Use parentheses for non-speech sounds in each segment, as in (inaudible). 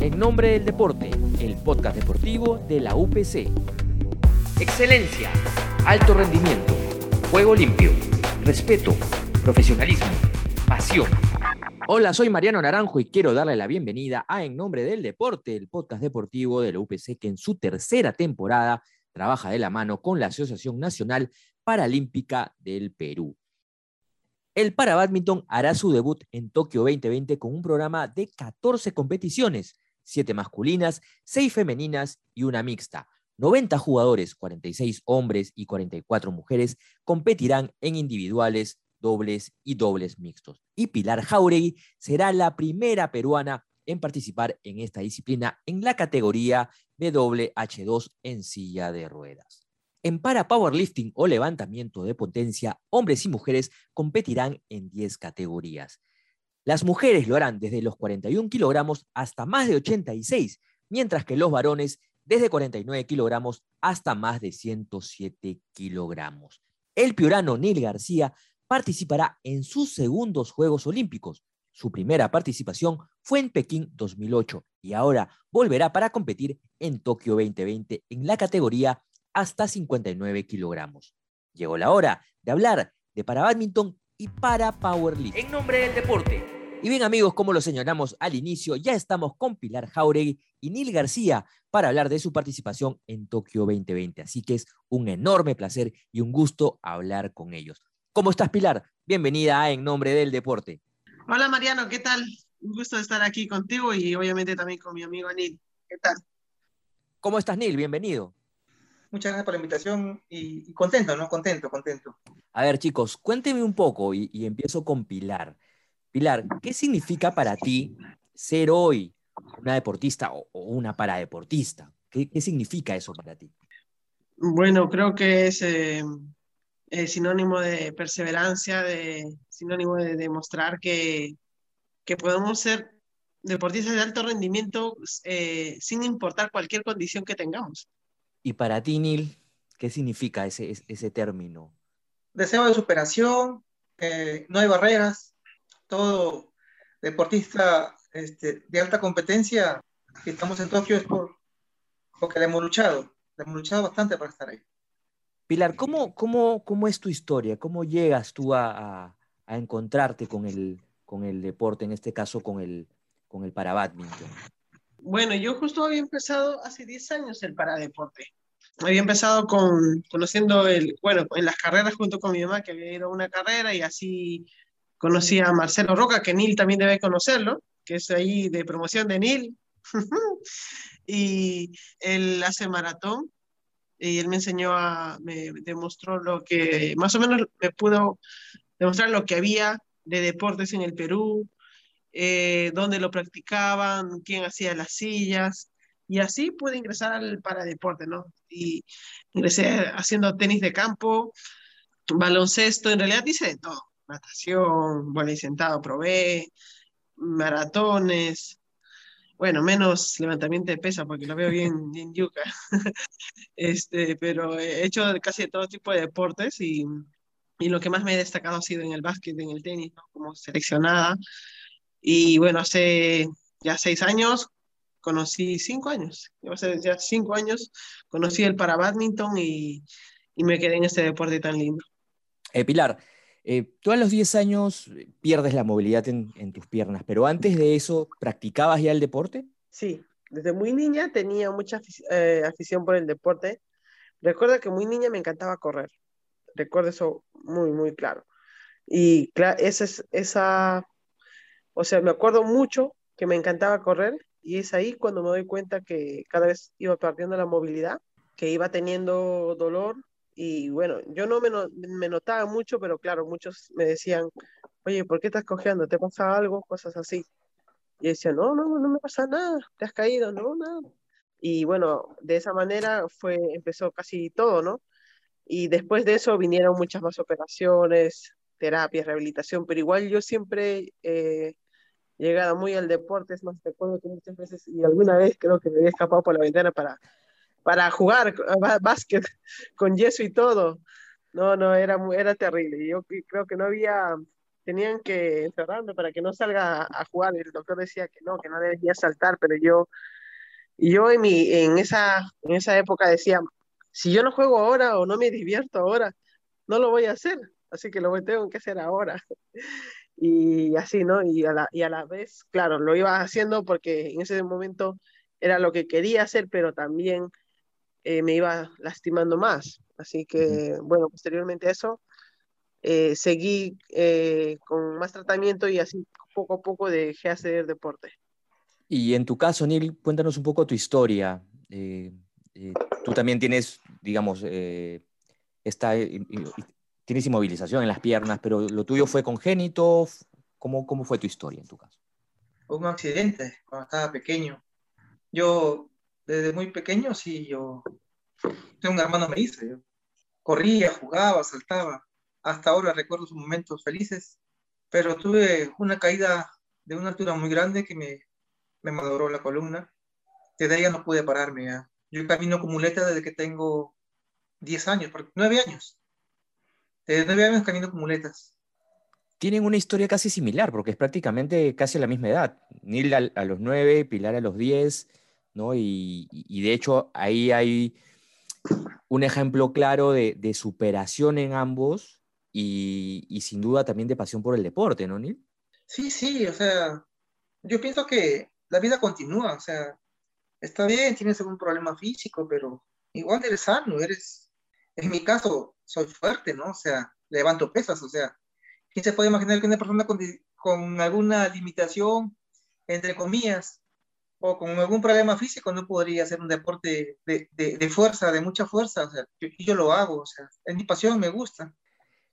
En nombre del deporte, el podcast deportivo de la UPC. Excelencia, alto rendimiento, juego limpio, respeto, profesionalismo, pasión. Hola, soy Mariano Naranjo y quiero darle la bienvenida a En Nombre del Deporte, el podcast deportivo de la UPC que en su tercera temporada trabaja de la mano con la Asociación Nacional Paralímpica del Perú. El para hará su debut en Tokio 2020 con un programa de 14 competiciones, 7 masculinas, 6 femeninas y una mixta. 90 jugadores, 46 hombres y 44 mujeres, competirán en individuales, dobles y dobles mixtos. Y Pilar Jauregui será la primera peruana en participar en esta disciplina en la categoría de doble H2 en silla de ruedas. En para powerlifting o levantamiento de potencia, hombres y mujeres competirán en 10 categorías. Las mujeres lo harán desde los 41 kilogramos hasta más de 86, mientras que los varones desde 49 kilogramos hasta más de 107 kilogramos. El piorano Neil García participará en sus segundos Juegos Olímpicos. Su primera participación fue en Pekín 2008 y ahora volverá para competir en Tokio 2020 en la categoría hasta 59 kilogramos. Llegó la hora de hablar de para badminton y para powerlifting. En nombre del deporte. Y bien amigos, como lo señalamos al inicio, ya estamos con Pilar Jauregui y Neil García para hablar de su participación en Tokio 2020. Así que es un enorme placer y un gusto hablar con ellos. ¿Cómo estás, Pilar? Bienvenida a En Nombre del Deporte. Hola, Mariano, ¿qué tal? Un gusto estar aquí contigo y obviamente también con mi amigo Neil. ¿Qué tal? ¿Cómo estás, Neil? Bienvenido. Muchas gracias por la invitación y, contento, ¿no? Contento, contento. A ver, chicos, cuénteme un poco y, empiezo con Pilar. Pilar, ¿qué significa para ti ser hoy una deportista o, una paradeportista? ¿Qué, ¿Qué, significa eso para ti? Bueno, creo que es eh, sinónimo de perseverancia, de, sinónimo de demostrar que, que podemos ser deportistas de alto rendimiento eh, sin importar cualquier condición que tengamos. Y para ti, Neil, ¿qué significa ese, ese término? Deseo de superación, eh, no hay barreras, todo deportista este, de alta competencia que estamos en Tokio es por, porque le hemos luchado, le hemos luchado bastante para estar ahí. Pilar, ¿cómo, cómo, cómo es tu historia? ¿Cómo llegas tú a, a, a encontrarte con el, con el deporte, en este caso con el, con el badminton? Bueno, yo justo había empezado hace 10 años el paradeporte. Había empezado con conociendo el, bueno, en las carreras junto con mi mamá, que había ido a una carrera y así conocí a Marcelo Roca, que Nil también debe conocerlo, que es ahí de promoción de Nil. (laughs) y él hace maratón y él me enseñó a, me demostró lo que, más o menos me pudo demostrar lo que había de deportes en el Perú, eh, dónde lo practicaban, quién hacía las sillas, y así pude ingresar al paradeporte, ¿no? Y ingresé haciendo tenis de campo, baloncesto, en realidad hice todo, natación, y sentado probé, maratones, bueno, menos levantamiento de pesa porque lo veo bien, (laughs) bien yuca, (laughs) este, pero he hecho casi todo tipo de deportes y, y, lo que más me he destacado ha sido en el básquet, en el tenis, ¿no? como seleccionada, y bueno, hace ya seis años, conocí cinco años, ya cinco años, conocí el para badminton y, y me quedé en este deporte tan lindo. Eh, Pilar, eh, tú a los 10 años pierdes la movilidad en, tus piernas, pero antes de eso, ¿practicabas ya el deporte? Sí, desde muy niña tenía mucha eh, afición por el deporte. Recuerdo que muy niña me encantaba correr. Recuerdo eso muy, muy claro. Y esa, esa o sea, me acuerdo mucho que me encantaba correr y es ahí cuando me doy cuenta que cada vez iba perdiendo la movilidad, que iba teniendo dolor y bueno, yo no me, me notaba mucho, pero claro, muchos me decían, oye, ¿por qué estás cojeando? ¿Te pasa algo? Cosas así. Y decía, no, no, no me pasa nada, te has caído, no, nada. Y bueno, de esa manera fue, empezó casi todo, ¿no? Y después de eso vinieron muchas más operaciones, terapias, rehabilitación, pero igual yo siempre eh, llegado muy al deporte, es más, recuerdo que muchas veces, y alguna vez creo que me había escapado por la ventana para, para jugar básquet (laughs) con yeso y todo. No, no, era, era terrible. Yo creo que no había tenían que encerrarme para que no salga a, jugar. El doctor decía que no, que no debía saltar, pero yo, yo en, mi, en, esa, en esa época decía, si yo no juego ahora o no me divierto ahora, no lo voy a hacer, así que lo tengo que hacer ahora. (laughs) Y así, ¿no? Y a, la, y a la vez, claro, lo iba haciendo porque en ese momento era lo que quería hacer, pero también eh, me iba lastimando más. Así que, bueno, posteriormente a eso, eh, seguí eh, con más tratamiento y así poco a poco dejé hacer deporte. Y en tu caso, Neil, cuéntanos un poco tu historia. Eh, tú también tienes, digamos, esta, tienes inmovilización en las piernas, pero lo tuyo fue congénito. ¿Cómo, ¿Cómo fue tu historia en tu caso? Un accidente cuando estaba pequeño. Yo, desde muy pequeño, sí, yo tengo un hermano me hice. Yo corría, jugaba, saltaba hasta ahora recuerdo sus momentos felices, pero tuve una caída de una altura muy grande que me, me maduró la columna. Desde ya no pude pararme. Yo camino con muleta desde que tengo 10 años, 9 años. Desde 9 años camino con muletas. Tienen una historia casi similar, porque es prácticamente casi a la misma edad. Nil a, los 9, Pilar a los 10, ¿no? Y, y, de hecho ahí hay un ejemplo claro de, de superación en ambos, y, sin duda también de pasión por el deporte, ¿no, Neil? Sí, sí, o sea, yo pienso que la vida continúa, o sea, está bien, tienes algún problema físico, pero igual eres sano, eres, en mi caso, soy fuerte, ¿no? O sea, levanto pesas, o sea, ¿quién se puede imaginar que una persona con, con alguna limitación, entre comillas, o con algún problema físico no podría hacer un deporte de, de, de fuerza, de mucha fuerza, o sea, yo, yo lo hago, o sea, es mi pasión, me gusta.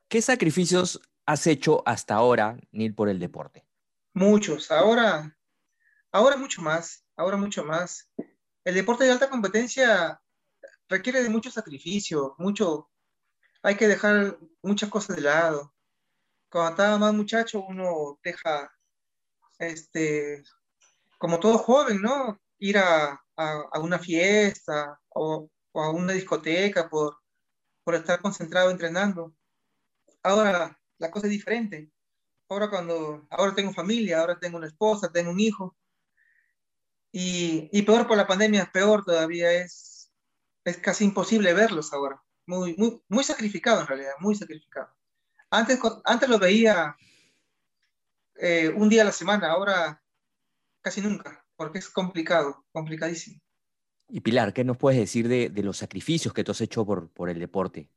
¿Qué sacrificios has hecho hasta ahora, Neil, por el deporte? Muchos. Ahora, ahora mucho más. Ahora mucho más. El deporte de alta competencia requiere de mucho sacrificio, mucho. Hay que dejar muchas cosas de lado. Cuando estaba más muchacho, uno deja, este, como todo joven, ¿no? Ir a, una fiesta o, a una discoteca por, por estar concentrado entrenando ahora la cosa es diferente. Ahora cuando, ahora tengo familia, ahora tengo una esposa, tengo un hijo. Y, y peor por la pandemia, peor todavía es, es casi imposible verlos ahora. Muy, muy, muy sacrificado en realidad, muy sacrificado. Antes, antes lo veía eh, un día a la semana, ahora casi nunca, porque es complicado, complicadísimo. Y Pilar, ¿qué nos puedes decir de, de los sacrificios que tú has hecho por, por el deporte?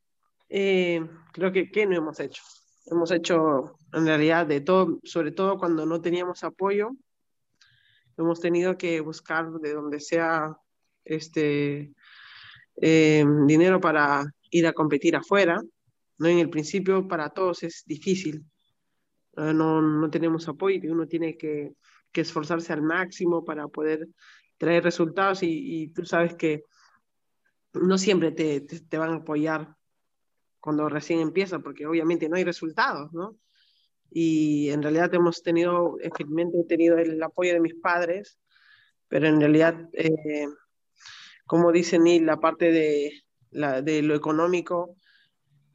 Eh, creo que, ¿qué no hemos hecho? Hemos hecho en realidad de todo, sobre todo cuando no teníamos apoyo, hemos tenido que buscar de donde sea este eh, dinero para ir a competir afuera. ¿no? En el principio para todos es difícil. no, no tenemos apoyo y uno tiene que, que, esforzarse al máximo para poder traer resultados y, y tú sabes que no siempre te, te, te, van a apoyar cuando recién empieza, porque obviamente no hay resultados, ¿no? Y en realidad hemos tenido, efectivamente he tenido el apoyo de mis padres, pero en realidad, eh, como dice Neil, la parte de, la, de lo económico,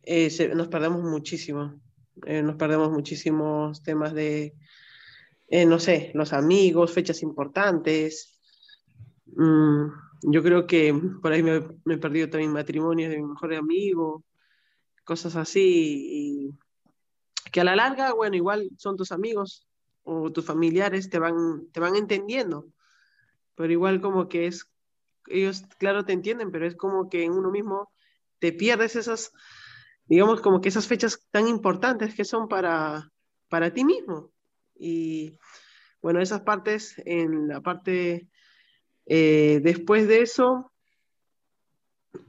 eh, se, nos perdemos muchísimo. Eh, nos perdemos muchísimos temas de, eh, no sé, los amigos, fechas importantes. Mm, yo creo que por ahí me, me, he perdido también matrimonios de mi mejor amigo cosas así, que a la larga, bueno, igual son tus amigos o tus familiares, te van, te van entendiendo, pero igual como que es, ellos claro te entienden, pero es como que en uno mismo te pierdes esas, digamos, como que esas fechas tan importantes que son para, para ti mismo. Y bueno, esas partes, en la parte eh, después de eso,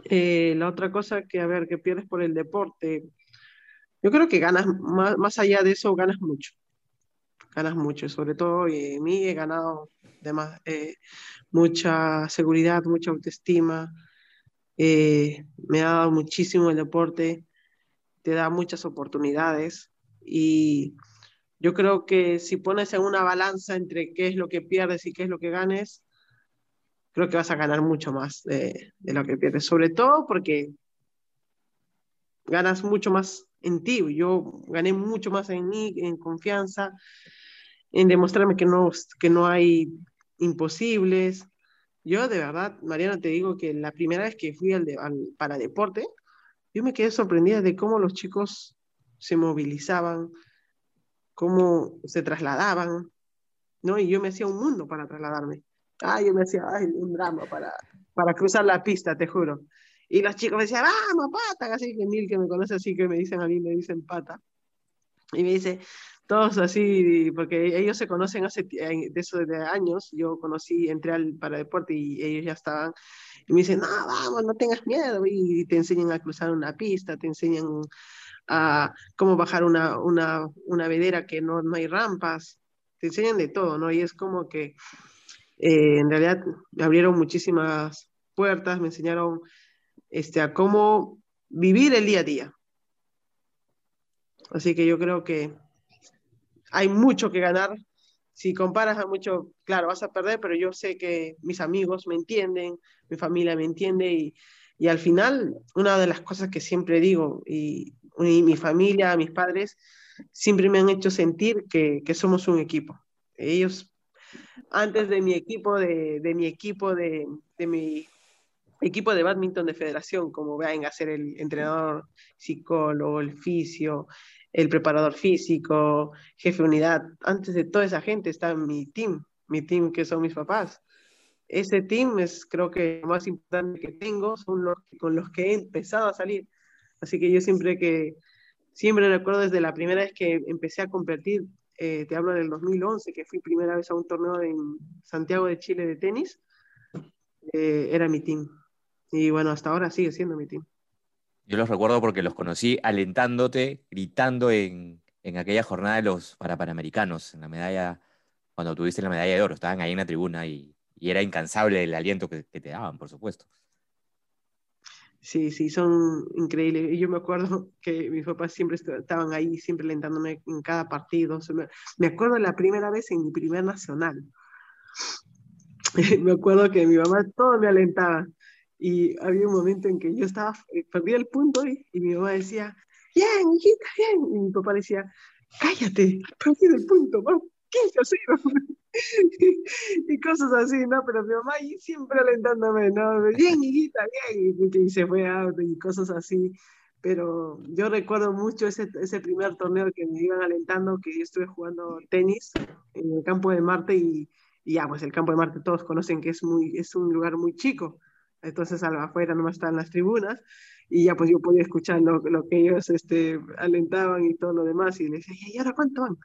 eh, la otra cosa que, a ver, que pierdes por el deporte, yo creo que ganas, más, más allá de eso, ganas mucho. Ganas mucho, sobre todo eh, mí he ganado además, eh, mucha seguridad, mucha autoestima. Eh, me ha dado muchísimo el deporte, te da muchas oportunidades y yo creo que si pones en una balanza entre qué es lo que pierdes y qué es lo que ganes, creo que vas a ganar mucho más de, de lo que pierdes, sobre todo porque ganas mucho más en ti. Yo gané mucho más en mí, en confianza, en demostrarme que no, que no hay imposibles. Yo de verdad, Mariana, te digo que la primera vez que fui al, para deporte, yo me quedé sorprendida de cómo los chicos se movilizaban, cómo se trasladaban, ¿no? Y yo me hacía un mundo para trasladarme. Ah, yo me hacía ay, un drama para, para cruzar la pista, te juro. Y los chicos me decían, vamos, pata, así que mil que me conoce así que me dicen a mí, me dicen pata. Y me dice, todos así, porque ellos se conocen hace de eso años, yo conocí, entré al para deporte y ellos ya estaban, y me dicen, no, vamos, no tengas miedo, y te enseñan a cruzar una pista, te enseñan a cómo bajar una, una, una vedera que no, no hay rampas, te enseñan de todo, ¿no? Y es como que eh, en realidad me abrieron muchísimas puertas, me enseñaron este, a cómo vivir el día a día. Así que yo creo que hay mucho que ganar. Si comparas a mucho, claro, vas a perder, pero yo sé que mis amigos me entienden, mi familia me entiende y, y al final, una de las cosas que siempre digo, y, mi familia, mis padres, siempre me han hecho sentir que, que somos un equipo. Ellos, antes de mi equipo, de, de mi equipo, de, de mi equipo de badminton de federación, como vayan a ser el entrenador, psicólogo, el fisio, el preparador físico, jefe de unidad. Antes de toda esa gente está mi team, mi team que son mis papás. Ese team es creo que más importante que tengo, son los con los que he empezado a salir. Así que yo siempre que, siempre recuerdo desde la primera vez que empecé a competir, eh, te hablo del 2011, que fui primera vez a un torneo en Santiago de Chile de tenis, eh, era mi team. Y bueno, hasta ahora sigue siendo mi team. Yo los recuerdo porque los conocí alentándote, gritando en, en aquella jornada de los para Panamericanos, en la medalla, cuando tuviste la medalla de oro, estaban ahí en la tribuna y, era incansable el aliento que, te daban, por supuesto. Sí, sí, son increíbles. Y yo me acuerdo (laughs) que mis papás siempre estaban ahí, siempre alentándome en cada partido. Me acuerdo la primera vez en mi primer nacional. (laughs) me acuerdo que mi mamá todo me alentaba. Y había un momento en que yo estaba, eh, perdí el punto y, mi mamá decía, bien, hijita, bien. Y mi papá decía, cállate, perdí el punto, vamos, 15 a 0. y cosas así, ¿no? Pero mi mamá siempre alentándome, ¿no? Bien, hijita, bien. Y, se fue a y cosas así. Pero yo recuerdo mucho ese, ese primer torneo que me iban alentando, que yo estuve jugando tenis en el campo de Marte y, y ya, pues el campo de Marte todos conocen que es, muy, es un lugar muy chico entonces afuera nomás estaban las tribunas y ya pues yo podía escuchar lo, lo, que ellos este, alentaban y todo lo demás y le decía, ¿y ahora cuánto van?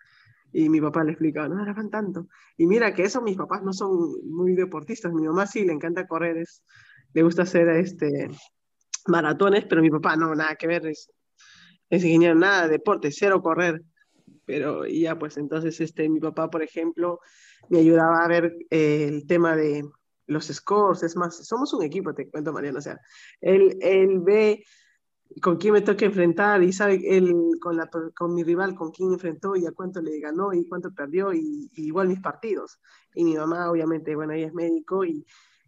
Y mi papá le explicaba, no, ahora van tanto. Y mira que eso mis papás no son muy deportistas, mi mamá sí le encanta correr, es, le gusta hacer este, maratones, pero mi papá no, nada que ver, es, es ingeniero, nada de deporte, cero correr. Pero ya pues entonces este, mi papá, por ejemplo, me ayudaba a ver eh, el tema de los scores, es más, somos un equipo, te cuento, Mariano, o sea, él, él ve con quién me toca enfrentar y sabe él con, la, con mi rival con quién enfrentó y a cuánto le ganó y cuánto perdió y, igual mis partidos. Y mi mamá, obviamente, bueno, ella es médico y,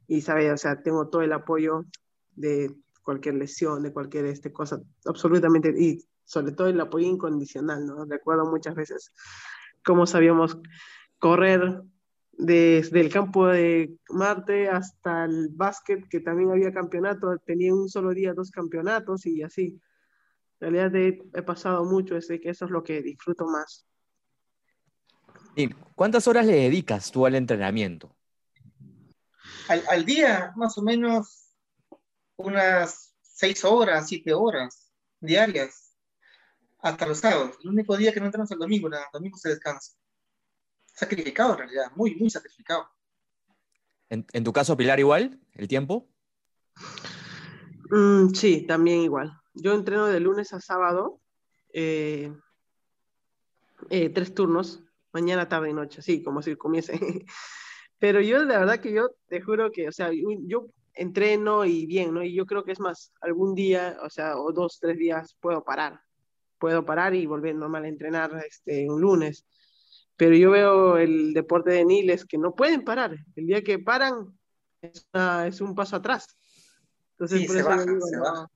y sabe, o sea, tengo todo el apoyo de cualquier lesión, de cualquier este, cosa, absolutamente, y sobre todo el apoyo incondicional, ¿no? Recuerdo muchas veces cómo sabíamos correr desde el campo de Marte hasta el básquet, que también había campeonato, tenía un solo día dos campeonatos y así. En realidad he, he pasado mucho, es que eso es lo que disfruto más. ¿Y cuántas horas le dedicas tú al entrenamiento? Al, al día, más o menos unas seis horas, siete horas diarias, hasta los sábados. El único día que no entramos el domingo, el domingo se descansa sacrificado en realidad, muy, muy sacrificado. ¿En, en tu caso, Pilar, igual, el tiempo? Mm, sí, también igual. Yo entreno de lunes a sábado, eh, eh, tres turnos, mañana, tarde y noche, así como si comience. (laughs) Pero yo, de verdad que yo te juro que, o sea, yo entreno y bien, ¿no? Y yo creo que es más, algún día, o sea, o dos, tres días puedo parar. Puedo parar y volver normal a entrenar este, un lunes pero yo veo el deporte de Niles que no pueden parar. El día que paran es, una, es un paso atrás. Entonces, sí, por se eso baja, digo, se no, baja.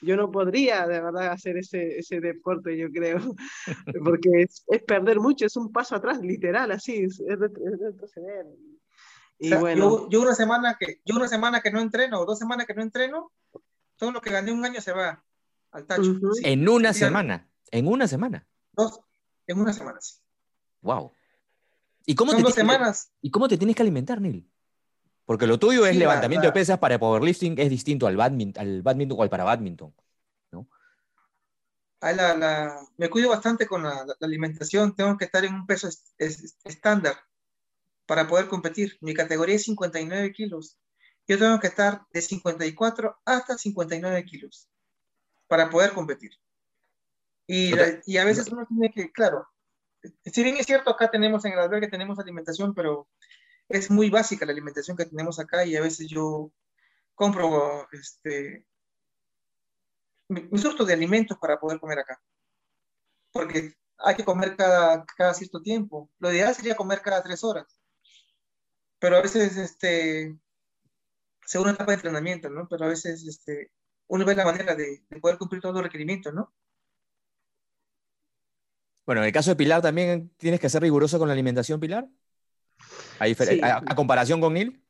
Yo no podría de verdad hacer ese, ese deporte, yo creo, (laughs) porque es, es perder mucho, es un paso atrás, literal, así, es, es ret- es retroceder. Y O sea, bueno, yo, yo una semana que, yo una semana que no entreno o dos semanas que no entreno, todo lo que gané un año se va al tacho. Ujú. Sí, En una sí, semana. En una semana. Dos, en una semana, sí. Wow. ¿Y cómo, Son te dos semanas. ¿Y cómo te tienes que alimentar, Neil? Porque lo tuyo es Sí, levantamiento de pesas para powerlifting, es distinto al badminton, al badminton o al para badminton. La- la- me cuido bastante con la, la alimentación. Tengo que estar en un peso es- es- estándar para poder competir. Mi categoría es 59 kilos. Yo tengo que estar de 54 hasta 59 kilos para poder competir. Y, y a veces uno tiene que, claro, si bien es cierto, acá tenemos en el albergue tenemos alimentación, pero es muy básica la alimentación que tenemos acá y a veces yo compro este, mi surto de alimentos para poder comer acá. Porque hay que comer cada, cada cierto tiempo. Lo ideal sería comer cada tres horas. Pero a veces, este, según la etapa de entrenamiento, ¿no? Pero a veces, este, uno ve la manera de, de poder cumplir todos los requerimientos, ¿no? Bueno, en el caso de Pilar también tienes que ser riguroso con la alimentación, Pilar. A, Sí. a- a comparación con Neil.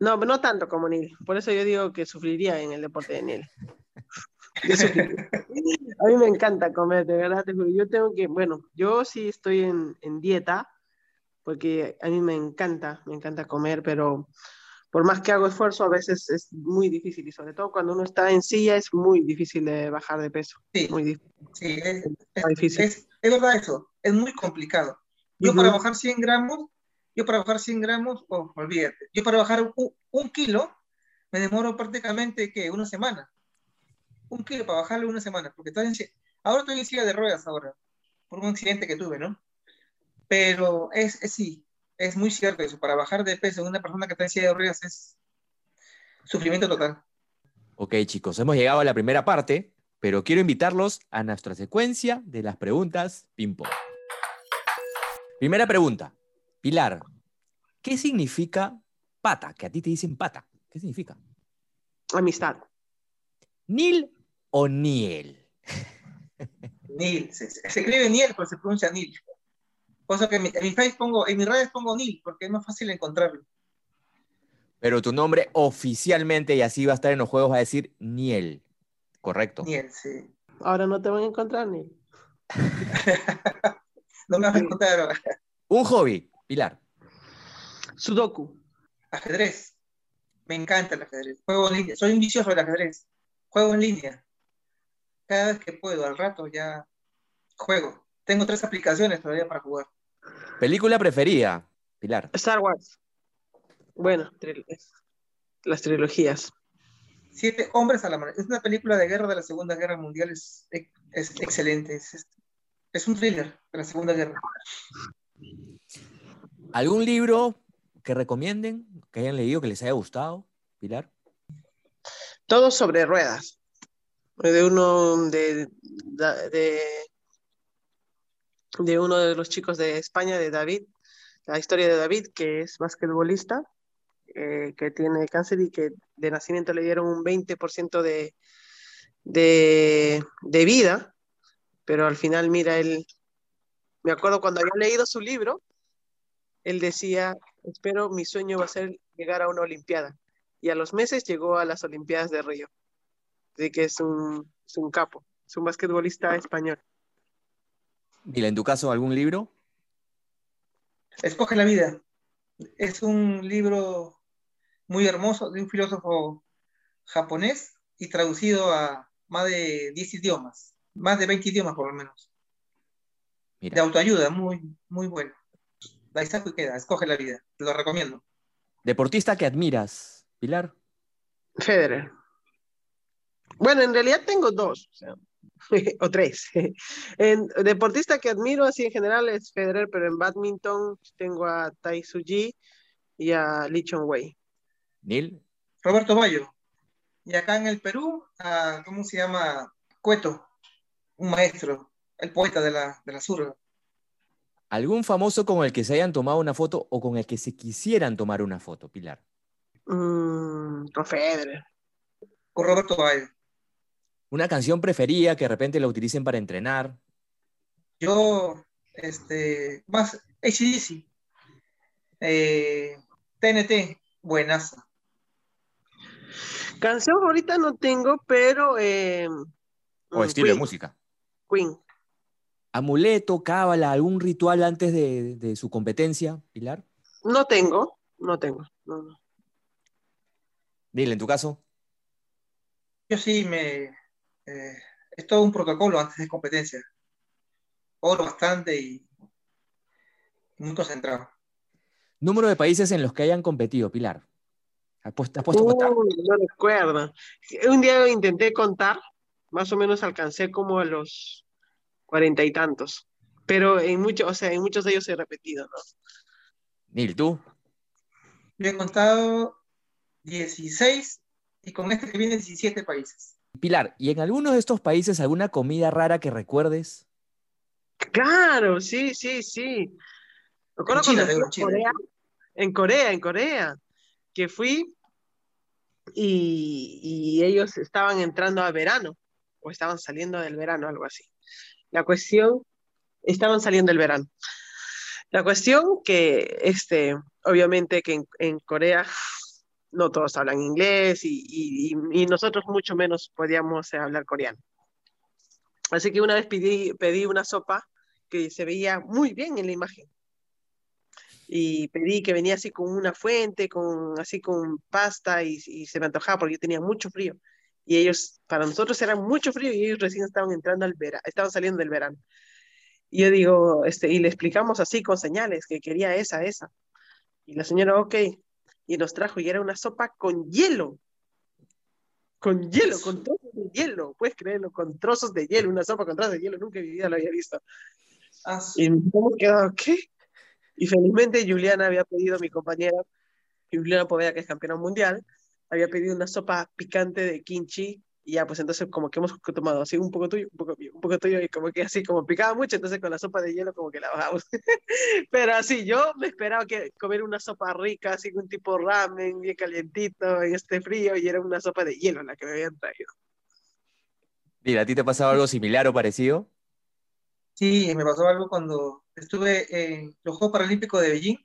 no, no tanto como Neil, por eso yo digo que sufriría en el deporte de Neil. (laughs) A mí me encanta comer, de verdad, te juro. Yo tengo que, bueno, yo sí estoy en, en dieta, porque a mí me encanta, me encanta comer, pero por más que hago esfuerzo, a veces es muy difícil, y sobre todo cuando uno está en silla es muy difícil de bajar de peso, Sí, muy difícil. sí, es, es- difícil. es- es verdad eso, es muy complicado. Yo Ujú. para bajar 100 gramos, yo para bajar 100 gramos, oh, olvídate, yo para bajar un, un kilo me demoro prácticamente que una semana. Un kilo para bajarlo una semana, porque estoy en, ahora estoy en silla de ruedas ahora, por un accidente que tuve, ¿no? Pero es, es sí, es muy cierto eso, para bajar de peso una persona que está en silla de ruedas es sufrimiento total. Ok, chicos, hemos llegado a la primera parte, pero quiero invitarlos a nuestra secuencia de las preguntas ping-pong. Primera pregunta. Pilar, ¿qué significa pata? Que a ti te dicen pata. ¿Qué significa? Amistad. ¿Nil o Niel? Nil, se, se escribe Niel, pero se pronuncia Nil. Cosa que en mi, en mi Face pongo, en mis redes pongo Nil, porque es más fácil encontrarlo. Pero tu nombre oficialmente, y así va a estar en los juegos, va a decir Niel. ¿Correcto? Niel, sí. Ahora no te van a encontrar, Neil. (laughs) No me vas a encontrar ahora. Un hobby, Pilar. Sudoku. Ajedrez. Me encanta el ajedrez. Juego en línea. Soy un vicioso del ajedrez. Juego en línea. Cada vez que puedo, al rato ya juego. Tengo tres aplicaciones todavía para jugar. Película preferida, Pilar. Star Wars. Bueno, las trilogías. Siete hombres a la mano. Es una película de guerra de la Segunda Guerra Mundial. Es, es excelente. Es, es- es un thriller de la Segunda Guerra. ¿Algún libro que recomienden, que hayan leído, que les haya gustado, Pilar? Todo sobre ruedas. De uno de, de, de uno de los chicos de España, de David. La historia de David, que es basquetbolista, eh, que tiene cáncer y que de nacimiento le dieron un 20% de, de, de vida, pero al final, mira, él, me acuerdo cuando había leído su libro, él decía, espero, mi sueño va a ser llegar a una Olimpiada. Y a los meses llegó a las Olimpiadas de Río. Así que es un, es un capo, es un basquetbolista español. Mira, en tu caso, algún libro? Escoge la vida. Es un libro muy hermoso de un filósofo japonés y traducido a más de 10 idiomas, más de 20 idiomas por lo menos. De autoayuda, muy, muy bueno. Daisaku queda, escoge la vida, te lo recomiendo. deportista que admiras, Pilar. Federer. Bueno, en realidad tengo dos, o, sea, (laughs) o tres. (laughs) En deportista que admiro así en general es Federer, pero en badminton tengo a Tai Tzu Ji y a Lee Chong Wei. Neil. Roberto Bayo. Y acá en el Perú, a, ¿cómo se llama? Cueto, un maestro, el poeta de la, de la surga. ¿Algún famoso con el que se hayan tomado una foto o con el que se quisieran tomar una foto, Pilar? Mm, con Federer. Con Roberto Bayo. Una canción preferida que de repente la utilicen para entrenar. Yo, este, más ACDC. Eh, TNT, buenas. Canción ahorita no tengo, pero... eh, O mm, estilo de música. Queen. Amuleto, cábala, algún ritual antes de, de su competencia, Pilar. No tengo, no tengo. no, no. Dile, en tu caso. Yo sí me... eh, es todo un protocolo antes de competencia. Oro bastante y muy concentrado. Número de países en los que hayan competido, Pilar. ¿Has puesto, has puesto a contar? Uy, no recuerdo. Un día intenté contar, más o menos alcancé como a los cuarenta y tantos. Pero en muchos, o sea, en muchos de ellos he repetido, ¿no? Nil, tú. Yo he contado 16 y con este que viene 17 países. Pilar, ¿y en alguno de estos países alguna comida rara que recuerdes? Claro, sí, sí, sí. Me acuerdo En China, cuando fui en. Corea, en Corea, en Corea, que fui y, y ellos estaban entrando a verano, o estaban saliendo del verano, algo así. La cuestión, estaban saliendo del verano. La cuestión que, este, obviamente que en, en Corea no todos hablan inglés y, nosotros mucho menos podíamos eh, hablar coreano. Así que una vez pedí, pedí una sopa que se veía muy bien en la imagen. Y pedí que venía así con una fuente, con, así con pasta y, y se me antojaba porque yo tenía mucho frío. Y ellos, para nosotros era mucho frío y ellos recién estaban entrando al verano, estaban saliendo del verano. Y yo digo, este, y le explicamos así con señales que quería esa, esa. Y la señora, ok, y nos trajo y era una sopa con hielo. Con hielo, con trozos de hielo, puedes creerlo, con trozos de hielo, una sopa con trozos de hielo, nunca en mi vida lo había visto. Ah, su- Y nos hemos quedado, ¿qué? Y felizmente Juliana había pedido, mi compañera, Juliana Poveda, que es campeona mundial, había pedido una sopa picante de kimchi, y ya, pues entonces como que hemos tomado así un poco tuyo, un poco mío, un poco tuyo, y como que así, como picaba mucho, entonces con la sopa de hielo como que la bajamos. (laughs) Pero así, yo me esperaba que comer una sopa rica, así un tipo ramen, bien calientito, en este frío, y era una sopa de hielo la que me habían traído. Mira, ¿a ti te ha pasado algo similar o parecido? Sí, me pasó algo cuando estuve en los Juegos Paralímpicos de Beijing.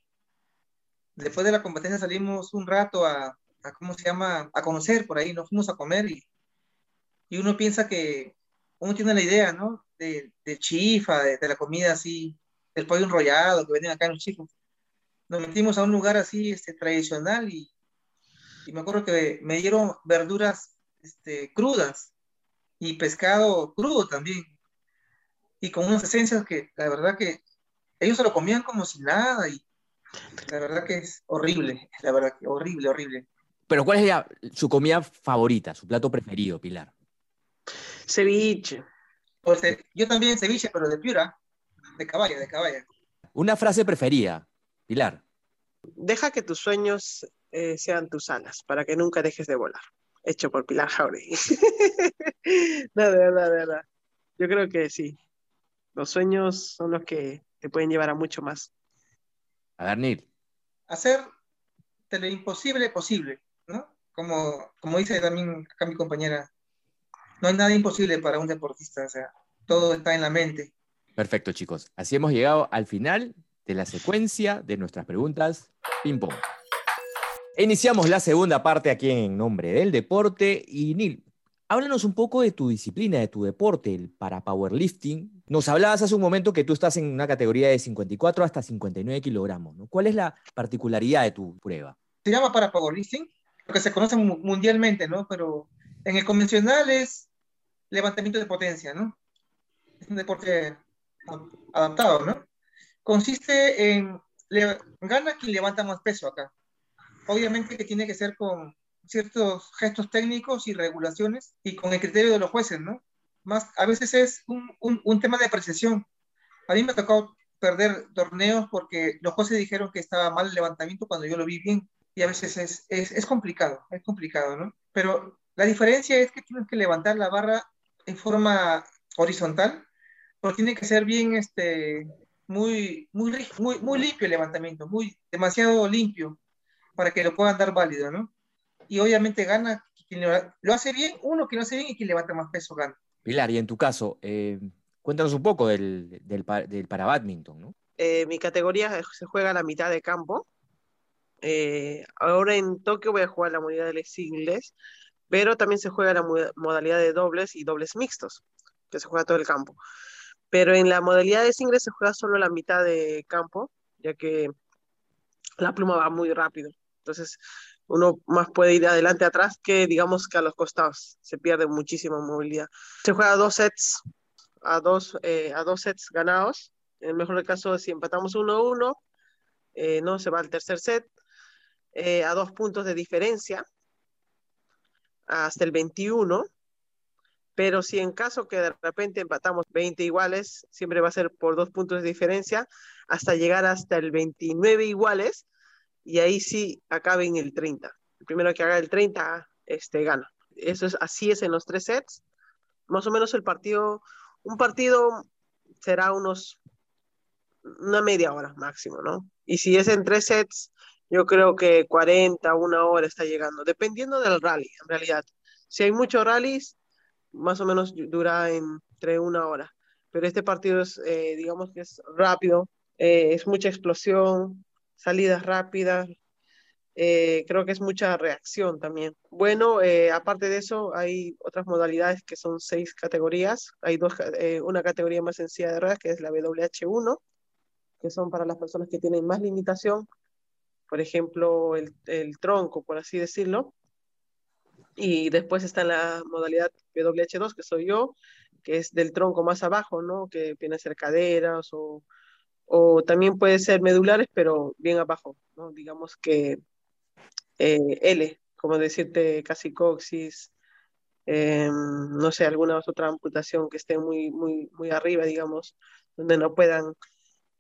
Después de la competencia salimos un rato a, a, ¿cómo se llama? A conocer por ahí, nos fuimos a comer y, y uno piensa que, uno tiene la idea, ¿no? De, de chifa, de, de la comida así, del pollo enrollado que venden acá en los chicos. Nos metimos a un lugar así, este, tradicional y, y me acuerdo que me dieron verduras, este, crudas y pescado crudo también y con unas esencias que la verdad que ellos se lo comían como si nada y la verdad que es horrible, la verdad que horrible, horrible. Pero ¿cuál es la- su comida favorita, su plato preferido, Pilar? Ceviche. O yo también ceviche, pero de piura, de caballa, de caballa. Una frase preferida, Pilar. Deja que tus sueños eh, sean tus alas para que nunca dejes de volar. Hecho por Pilar Jauregui. (laughs) no, de verdad, de verdad. Yo creo que sí. Los sueños son los que te pueden llevar a mucho más. A ver, Nil. Hacer de lo imposible posible, ¿no? Como, como dice también acá mi compañera, no hay nada imposible para un deportista, o sea, todo está en la mente. Perfecto, chicos. Así hemos llegado al final de la secuencia de nuestras preguntas ping pong. Iniciamos la segunda parte aquí en Nombre del Deporte. Y Nil, háblanos un poco de tu disciplina, de tu deporte, el para powerlifting. Nos hablabas hace un momento que tú estás en una categoría de 54 hasta 59 kilogramos. ¿no? ¿Cuál es la particularidad de tu prueba? se llama para powerlifting, porque se conoce mu- mundialmente, ¿no? Pero en el convencional es levantamiento de potencia, ¿no? Es un deporte adaptado, ¿no? Consiste en, le- gana quien levanta más peso acá. Obviamente que tiene que ser con ciertos gestos técnicos y regulaciones y con el criterio de los jueces, ¿no? Más, a veces es un, un, un tema de apreciación. A mí me ha tocado perder torneos porque los jueces dijeron que estaba mal el levantamiento cuando yo lo vi bien y a veces es, es, es complicado, es complicado, ¿no? Pero la diferencia es que tienes que levantar la barra en forma horizontal, pero tiene que ser bien, este, muy, muy, rí- muy, muy limpio el levantamiento, muy, demasiado limpio para que lo puedan dar válido, ¿no? Y obviamente gana quien lo hace bien, uno que lo hace bien y quien levanta más peso gana. Pilar, y en tu caso, eh, cuéntanos un poco del, del, del para badminton, ¿no? Eh, mi categoría se juega a la mitad de campo. Eh, ahora en Tokio voy a jugar la modalidad de singles, pero también se juega la modalidad de dobles y dobles mixtos, que se juega todo el campo. Pero en la modalidad de singles se juega solo la mitad de campo, ya que la pluma va muy rápido. Entonces, uno más puede ir adelante atrás que digamos que a los costados. Se pierde muchísima movilidad. Se juega a dos sets, a dos, eh, a dos sets ganados. En el mejor caso, si empatamos 1-1, eh, no se va al tercer set, eh, a dos puntos de diferencia hasta el 21. Pero si en caso que de repente empatamos 20 iguales, siempre va a ser por dos puntos de diferencia hasta llegar hasta el 29 iguales y ahí sí acabe en el 30. El primero que haga el 30 este, gana. Eso es, así es en los tres sets. Más o menos el partido, un partido será unos una media hora máximo, ¿no? Y si es en tres sets, yo creo que 40, una hora está llegando, dependiendo del rally, en realidad. Si hay muchos rallies, más o menos dura entre una hora. Pero este partido es, eh, digamos que es rápido, eh, es mucha explosión, salidas rápidas, eh, creo que es mucha reacción también. Bueno, aparte de eso, hay otras modalidades que son seis categorías. Hay dos, una categoría más sencilla de ruedas, que es la WH1, que son para las personas que tienen más limitación, por ejemplo, el, el tronco, por así decirlo. Y después está la modalidad WH2, que soy yo, que es del tronco más abajo, ¿no? Que viene a ser caderas o, o también puede ser medulares, pero bien abajo, ¿no? Digamos que eh, L, como decirte casi coxis, eh, no sé, alguna otra amputación que esté muy, muy, muy arriba, digamos, donde no puedan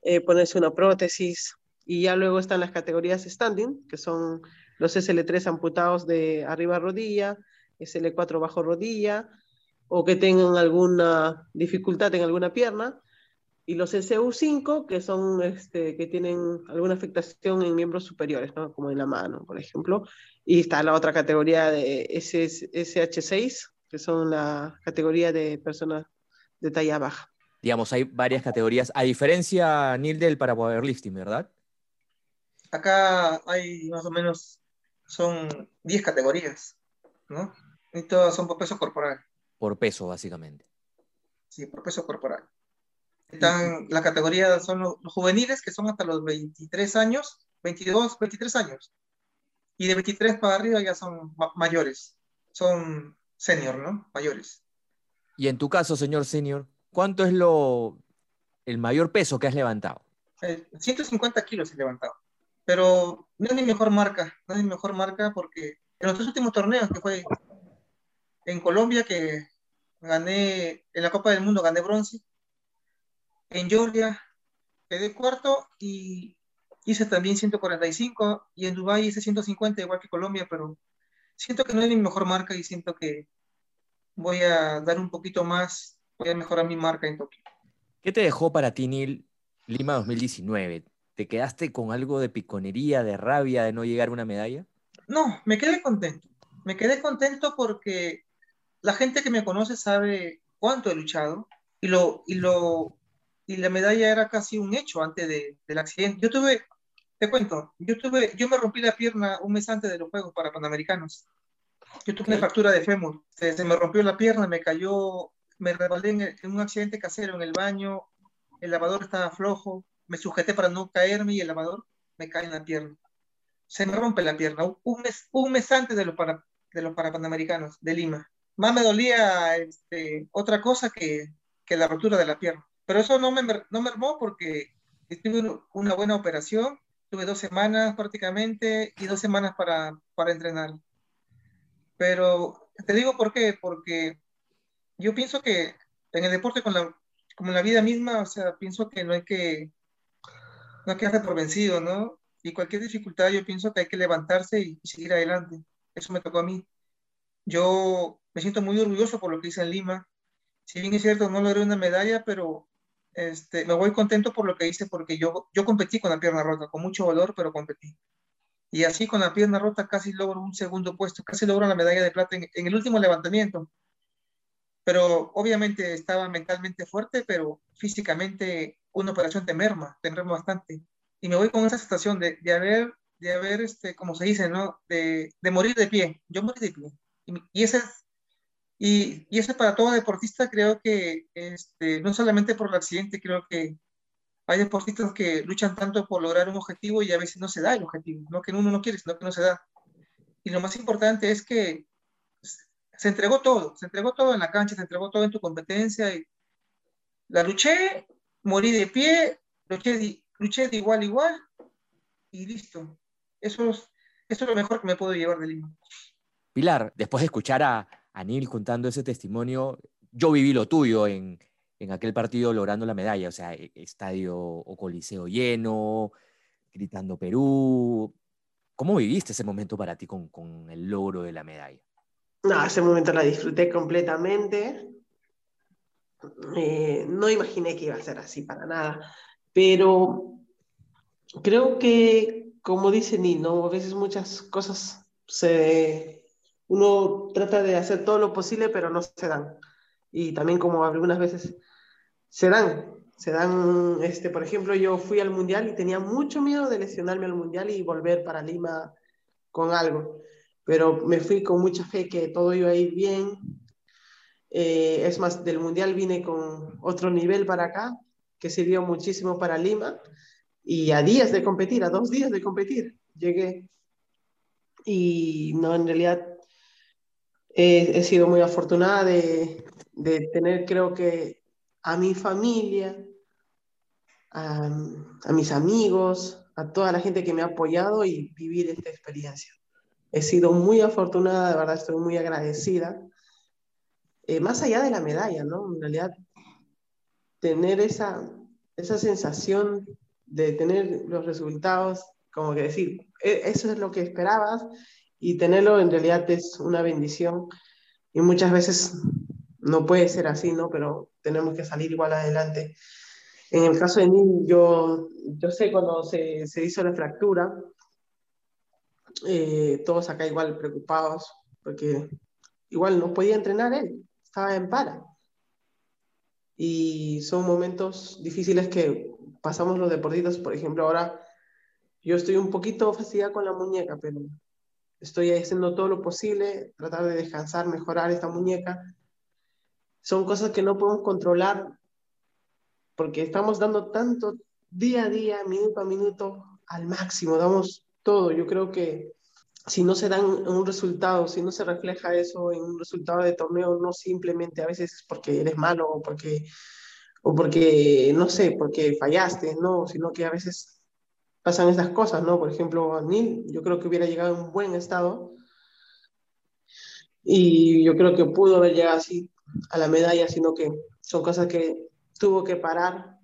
eh, ponerse una prótesis. Y ya luego están las categorías standing, que son los SL3 amputados de arriba rodilla, SL4 bajo rodilla, o que tengan alguna dificultad en alguna pierna, y los SU5, que son este, que tienen alguna afectación en miembros superiores, ¿no? como en la mano, por ejemplo. Y está la otra categoría de SH6, que son la categoría de personas de talla baja digamos, hay varias categorías, a diferencia, Neil, del para powerlifting, ¿verdad? Acá hay más o menos, son 10 categorías, ¿no? Y todas son por peso corporal. Por peso, básicamente. Sí, por peso corporal. Están, la categoría son los, juveniles, que son hasta los 23 años, 22, 23 años. Y de 23 para arriba ya son mayores, son senior, ¿no? Mayores. Y en tu caso, señor senior, ¿Cuánto es lo, el mayor peso que has levantado? 150 eh, kilos he levantado. Pero no es mi mejor marca, no es mi mejor marca porque en los dos últimos torneos que fue en Colombia, que gané en la Copa del Mundo, gané bronce. En Georgia quedé cuarto y hice también 145 y en Dubái hice 150 igual que Colombia, pero siento que no es mi mejor marca y siento que voy a dar un poquito más voy a mejorar mi marca en Tokio. ¿Qué te dejó para ti, Neil, Lima 2019? ¿Te quedaste con algo de piconería, de rabia de no llegar a una medalla? No, me quedé contento. Me quedé contento porque la gente que me conoce sabe cuánto he luchado y, lo, y, lo, y la medalla era casi un hecho antes de, del accidente. Yo tuve, te cuento, yo, tuve, yo me rompí la pierna un mes antes de los Juegos para Panamericanos. Yo tuve una fractura de fémur. Se, se, me rompió la pierna, me cayó me rebalé en, un accidente casero en el baño, el lavador estaba flojo, me sujeté para no caerme y el lavador me cae en la pierna. Se me rompe la pierna, un mes, un mes antes de los, para, de los Parapanamericanos de Lima. Más me dolía este, otra cosa que, que, la rotura de la pierna. Pero eso no me, no me armó porque tuve una buena operación, tuve dos semanas prácticamente y dos semanas para, para entrenar. Pero te digo por qué, porque yo pienso que en el deporte, con la, como en la vida misma, o sea, pienso que no hay que, no hay que por vencido, ¿no? Y cualquier dificultad, yo pienso que hay que levantarse y, seguir adelante. Eso me tocó a mí. Yo me siento muy orgulloso por lo que hice en Lima. Si bien es cierto, no logré una medalla, pero este, me voy contento por lo que hice porque yo, yo competí con la pierna rota, con mucho valor, pero competí. Y así con la pierna rota casi logro un segundo puesto, casi logro la medalla de plata en, el último levantamiento. Pero obviamente estaba mentalmente fuerte, pero físicamente una operación te merma, te merma bastante. Y me voy con esa sensación de, de haber, de haber este, como se dice, ¿no? De, de morir de pie. Yo morí de pie. Y, y ese y, y, eso para todo deportista creo que, este, no solamente por el accidente, creo que hay deportistas que luchan tanto por lograr un objetivo y a veces no se da el objetivo, no que uno no quiere, sino que no se da. Y lo más importante es que se entregó todo, se entregó todo en la cancha, se entregó todo en tu competencia y la luché, morí de pie, luché de, luché de igual a igual y listo. Eso es, eso es lo mejor que me puedo llevar de Lima. Pilar, después de escuchar a, a Neil contando ese testimonio, yo viví lo tuyo en, en aquel partido logrando la medalla, o sea, e, estadio o coliseo lleno, gritando Perú. ¿Cómo viviste ese momento para ti con, con el logro de la medalla? No, ese momento la disfruté completamente. Eh, no imaginé que iba a ser así para nada, pero creo que, como dice Nino, a veces muchas cosas se, uno trata de hacer todo lo posible, pero no se dan. Y también como algunas veces se dan, se dan, este, por ejemplo, yo fui al mundial y tenía mucho miedo de lesionarme al mundial y volver para Lima con algo, pero me fui con mucha fe que todo iba a ir bien. Eh, es más, del mundial vine con otro nivel para acá, que sirvió muchísimo para Lima, y a días de competir, a dos días de competir, llegué. Y no, en realidad he sido muy afortunada de, de tener, creo que, a mi familia, a, mis amigos, a toda la gente que me ha apoyado y vivir esta experiencia. He sido muy afortunada, de verdad estoy muy agradecida. Eh, más allá de la medalla, ¿no? En realidad, tener esa, esa sensación de tener los resultados, como que decir, e, eso es lo que esperabas y tenerlo en realidad es una bendición. Y muchas veces no puede ser así, ¿no? Pero tenemos que salir igual adelante. En el caso de mí, yo, yo sé cuando se, se hizo la fractura, eh, todos acá igual preocupados, porque igual no podía entrenar él, estaba en para. Y son momentos difíciles que pasamos los deportistas, por ejemplo, ahora yo estoy un poquito fastidiada con la muñeca, pero estoy haciendo todo lo posible, tratar de descansar, mejorar esta muñeca son cosas que no podemos controlar porque estamos dando tanto día a día, minuto a minuto, al máximo, damos todo. Yo creo que si no se dan un resultado, si no se refleja eso en un resultado de torneo, no simplemente a veces es porque eres malo o porque, o porque no sé, porque fallaste, no, sino que a veces pasan estas cosas, ¿no? Por ejemplo, mí yo creo que hubiera llegado en buen estado y yo creo que pudo haber llegado así a la medalla, sino que son cosas que tuvo que parar,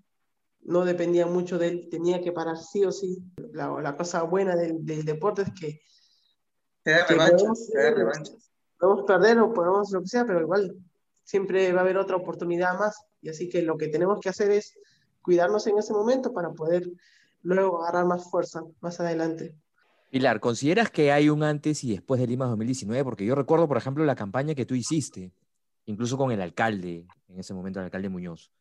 no dependía mucho de él, tenía que parar sí o sí. La, la cosa buena del, del, deporte es que, podemos, perder o podemos lo que sea, pero igual siempre va a haber otra oportunidad más. Y así que lo que tenemos que hacer es cuidarnos en ese momento para poder luego agarrar más fuerza más adelante. Pilar, ¿consideras que hay un antes y después de Lima 2019? Porque yo recuerdo, por ejemplo, la campaña que tú hiciste incluso con el alcalde, en ese momento el alcalde Muñoz,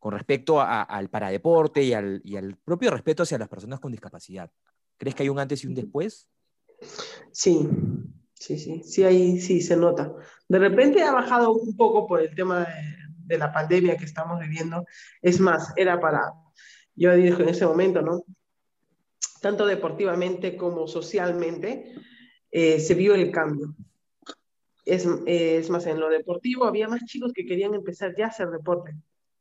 con respecto al paradeporte y al, y al propio respeto hacia las personas con discapacidad. ¿Crees que hay un antes y un después? Sí, sí, sí, sí, ahí sí se nota. De repente ha bajado un poco por el tema de, la pandemia que estamos viviendo. Es más, era para, yo digo en ese momento, ¿no? Tanto deportivamente como socialmente, eh, se vio el cambio. Es, es, más, en lo deportivo había más chicos que querían empezar ya a hacer deporte,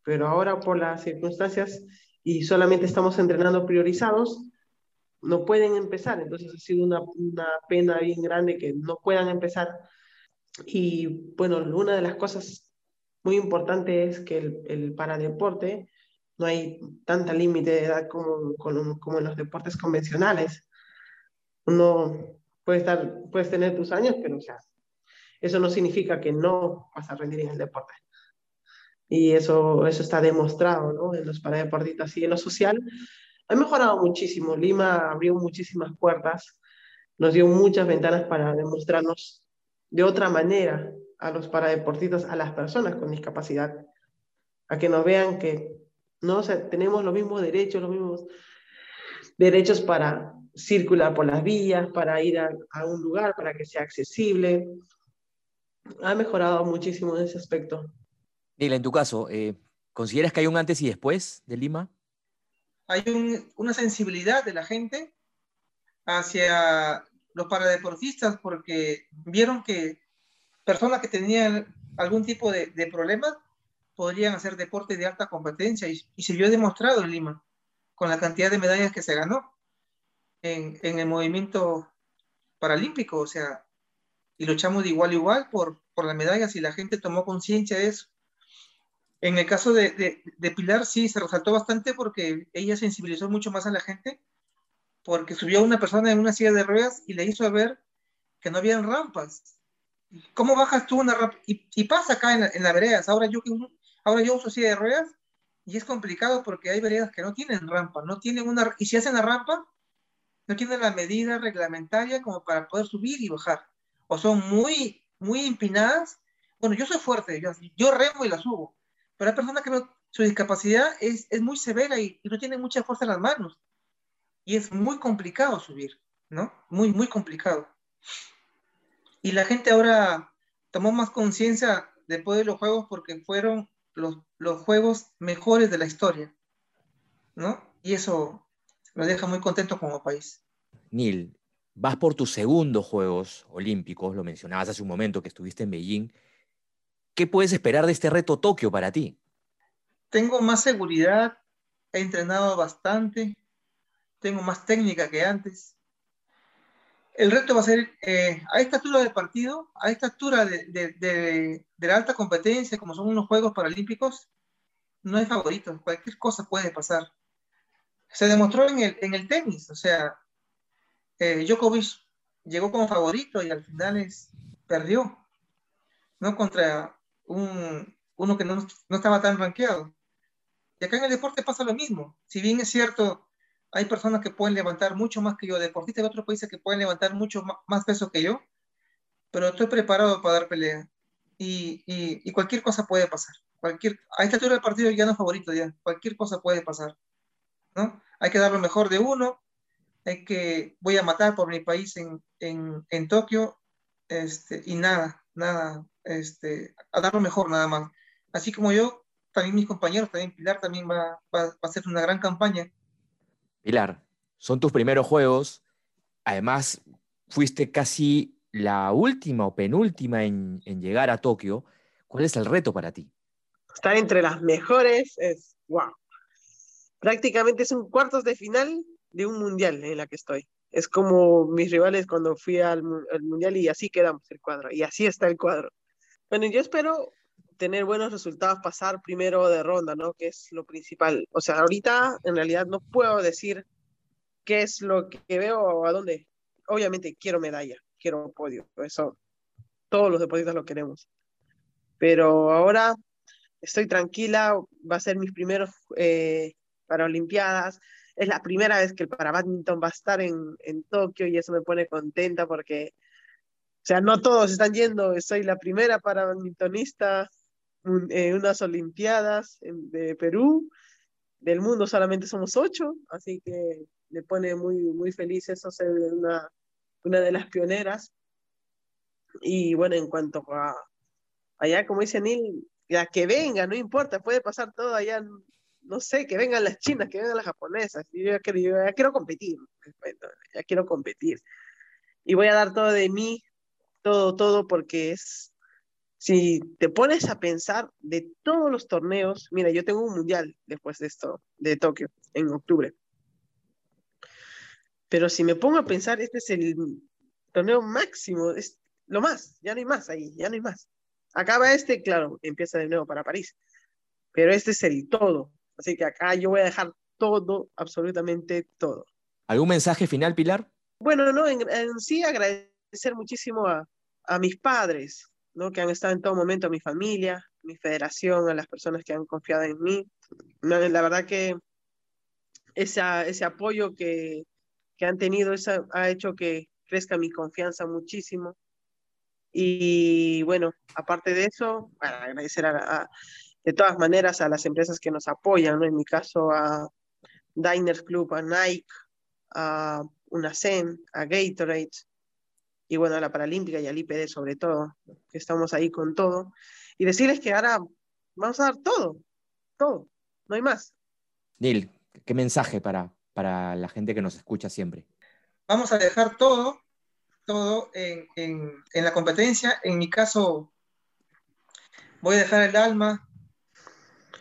pero ahora por las circunstancias y solamente estamos entrenando priorizados, no pueden empezar. Entonces ha sido una, una pena bien grande que no puedan empezar. Y bueno, una de las cosas muy importantes es que el, el paradeporte no hay tanta límite de edad como, como, como, en los deportes convencionales. Uno puede, estar, puedes tener tus años, pero o sea, eso no significa que no vas a rendir en el deporte. Y eso, eso está demostrado ¿no? en los paradeportistas y en lo social. Ha mejorado muchísimo. Lima abrió muchísimas puertas. nos dio muchas ventanas para demostrarnos de otra manera a los paradeportistas, a las personas con discapacidad, a que nos vean que no tenemos los mismos derechos, los mismos derechos para circular por las vías, para ir a, un lugar, para que sea accesible. Ha mejorado muchísimo en ese aspecto. Nila, en tu caso, eh, ¿consideras que hay un antes y después de Lima? Hay una sensibilidad de la gente hacia los paradeportistas porque vieron que personas que tenían algún tipo de, de problema podrían hacer deporte de alta competencia y, se vio demostrado en Lima con la cantidad de medallas que se ganó en, el movimiento paralímpico, o sea, y luchamos de igual a igual por, por las medallas y la gente tomó conciencia de eso. En el caso de, de, de, Pilar sí se resaltó bastante porque ella sensibilizó mucho más a la gente porque subió a una persona en una silla de ruedas y le hizo ver que no habían rampas. ¿Cómo bajas tú una rampa? Y, pasa acá en en veredas. Ahora yo, ahora yo uso silla de ruedas y es complicado porque hay veredas que no tienen rampa, no tienen una, y si hacen la rampa, no tienen la medida reglamentaria como para poder subir y bajar. O son muy, muy empinadas. Bueno, yo soy fuerte, yo, yo remo y la subo, pero hay personas que su discapacidad es, es muy severa y, y no tienen mucha fuerza en las manos y es muy complicado subir, ¿no? Muy, muy complicado. Y la gente ahora tomó más conciencia después de los juegos porque fueron los, los juegos mejores de la historia, ¿no? Y eso nos deja muy contentos como país. Neil, vas por tus segundos Juegos Olímpicos, lo mencionabas hace un momento que estuviste en Beijing. ¿Qué puedes esperar de este reto Tokio para ti? Tengo más seguridad, he entrenado bastante, tengo más técnica que antes. El reto va a ser, eh, a esta altura del partido, a esta altura de, de, de, la alta competencia, como son unos Juegos Paralímpicos, no hay favoritos, cualquier cosa puede pasar. Se demostró en el, en el tenis, o sea, eh, Djokovic llegó como favorito y al final es, perdió, ¿no? Contra un, uno que no, no estaba tan rankeado. Y acá en el deporte pasa lo mismo. Si bien es cierto, hay personas que pueden levantar mucho más que yo, deportistas de otros países que pueden levantar mucho más peso que yo, pero estoy preparado para dar pelea. Y, y, cualquier cosa puede pasar. Cualquier, a esta altura del partido ya no es favorito, ya. Cualquier cosa puede pasar. ¿no? Hay que dar lo mejor de uno. Hay que, voy a matar por mi país en, en, en Tokio. Este, y nada, nada, este, a dar lo mejor nada más. Así como yo, también mis compañeros, también Pilar también va, va, va a hacer una gran campaña Pilar, son tus primeros juegos. Además, fuiste casi la última o penúltima en, llegar a Tokio. ¿Cuál es el reto para ti? Estar entre las mejores es, wow. Prácticamente es un cuartos de final de un mundial en la que estoy. Es como mis rivales cuando fui al, al mundial y así quedamos el cuadro. Y así está el cuadro. Bueno, yo espero tener buenos resultados, pasar primero de ronda, ¿no? Que es lo principal. O sea, ahorita en realidad no puedo decir qué es lo que veo o a dónde. Obviamente quiero medalla, quiero podio, eso todos los deportistas lo queremos. Pero ahora estoy tranquila, va a ser mis primeros eh, Paralimpiadas. Es la primera vez que el para badminton va a estar en, en Tokio y eso me pone contenta porque, o sea, no todos están yendo, soy la primera para badmintonista en unas Olimpiadas de Perú. Del mundo solamente somos ocho, así que me pone muy, muy feliz eso ser una, una de las pioneras. Y bueno, en cuanto a allá, como dice Neil, ya que venga, no importa, puede pasar todo allá, no sé, que vengan las chinas, que vengan las japonesas. Yo ya quiero, competir, ya quiero competir. Y voy a dar todo de mí, todo, todo, porque es si te pones a pensar de todos los torneos, mira, yo tengo un mundial después de esto, de Tokio, en octubre. Pero si me pongo a pensar, este es el torneo máximo, es lo más, ya no hay más ahí, ya no hay más. Acaba este, claro, empieza de nuevo para París. Pero este es el todo. Así que acá yo voy a dejar todo, absolutamente todo. ¿Algún mensaje final, Pilar? Bueno, no, en, sí agradecer muchísimo a, a mis padres, ¿no? que han estado en todo momento, mi familia, mi federación, a las personas que han confiado en mí. La verdad que esa, ese apoyo que, que han tenido esa, ha hecho que, crezca mi confianza muchísimo. Y bueno, aparte de eso, agradecer a, de todas maneras a las empresas que nos apoyan, ¿no? En mi caso a Diners Club, a Nike, a UNACEN, a Gatorade, y bueno, a la Paralímpica y al IPD sobre todo, que estamos ahí con todo. Y decirles que ahora vamos a dar todo, todo, no hay más. Neil, ¿qué mensaje para, para la gente que nos escucha siempre? Vamos a dejar todo, todo en, en, en la competencia. En mi caso, voy a dejar el alma,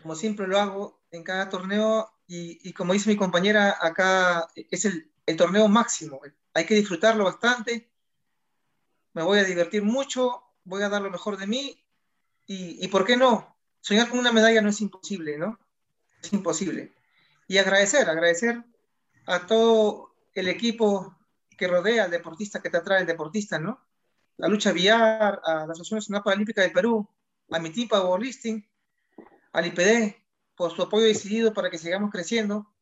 como siempre lo hago en cada torneo, y, como dice mi compañera, acá es el, torneo máximo. Hay que disfrutarlo bastante me voy a divertir mucho, voy a dar lo mejor de mí y, ¿por qué no? Soñar con una medalla no es imposible, ¿no? Es imposible. Y agradecer, agradecer a todo el equipo que rodea al deportista, que te atrae el deportista, ¿no? La lucha viar, a la Asociación Nacional Paralímpica del Perú, a mi tipa Listing, al IPD, por su apoyo decidido para que sigamos creciendo,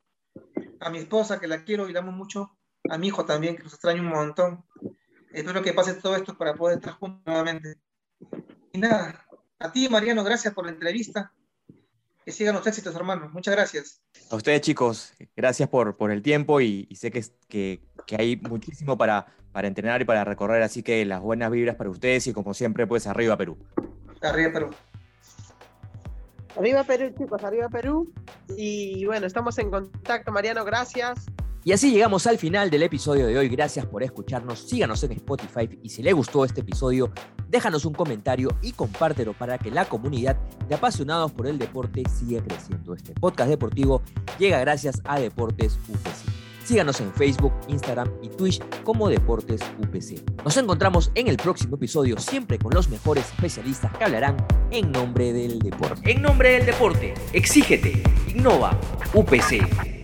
a mi esposa, que la quiero y la amo mucho, a mi hijo también, que nos extraña un montón, Espero que pase todo esto para poder estar juntos nuevamente. Y nada, a ti, Mariano, gracias por la entrevista. Que sigan los éxitos, hermanos. Muchas gracias. A ustedes, chicos, gracias por, por el tiempo y, sé que, que, que, hay muchísimo para, para entrenar y para recorrer, así que las buenas vibras para ustedes y como siempre, pues arriba Perú. Arriba Perú. Arriba Perú, chicos, arriba Perú. Y bueno, estamos en contacto, Mariano, gracias. Y así llegamos al final del episodio de hoy. Gracias por escucharnos. Síganos en Spotify y si le gustó este episodio, déjanos un comentario y compártelo para que la comunidad de apasionados por el deporte siga creciendo. Este podcast deportivo llega gracias a Deportes UPC. Síganos en Facebook, Instagram y Twitch como Deportes UPC. Nos encontramos en el próximo episodio, siempre con los mejores especialistas que hablarán en nombre del deporte. En nombre del deporte, exígete, innova, UPC.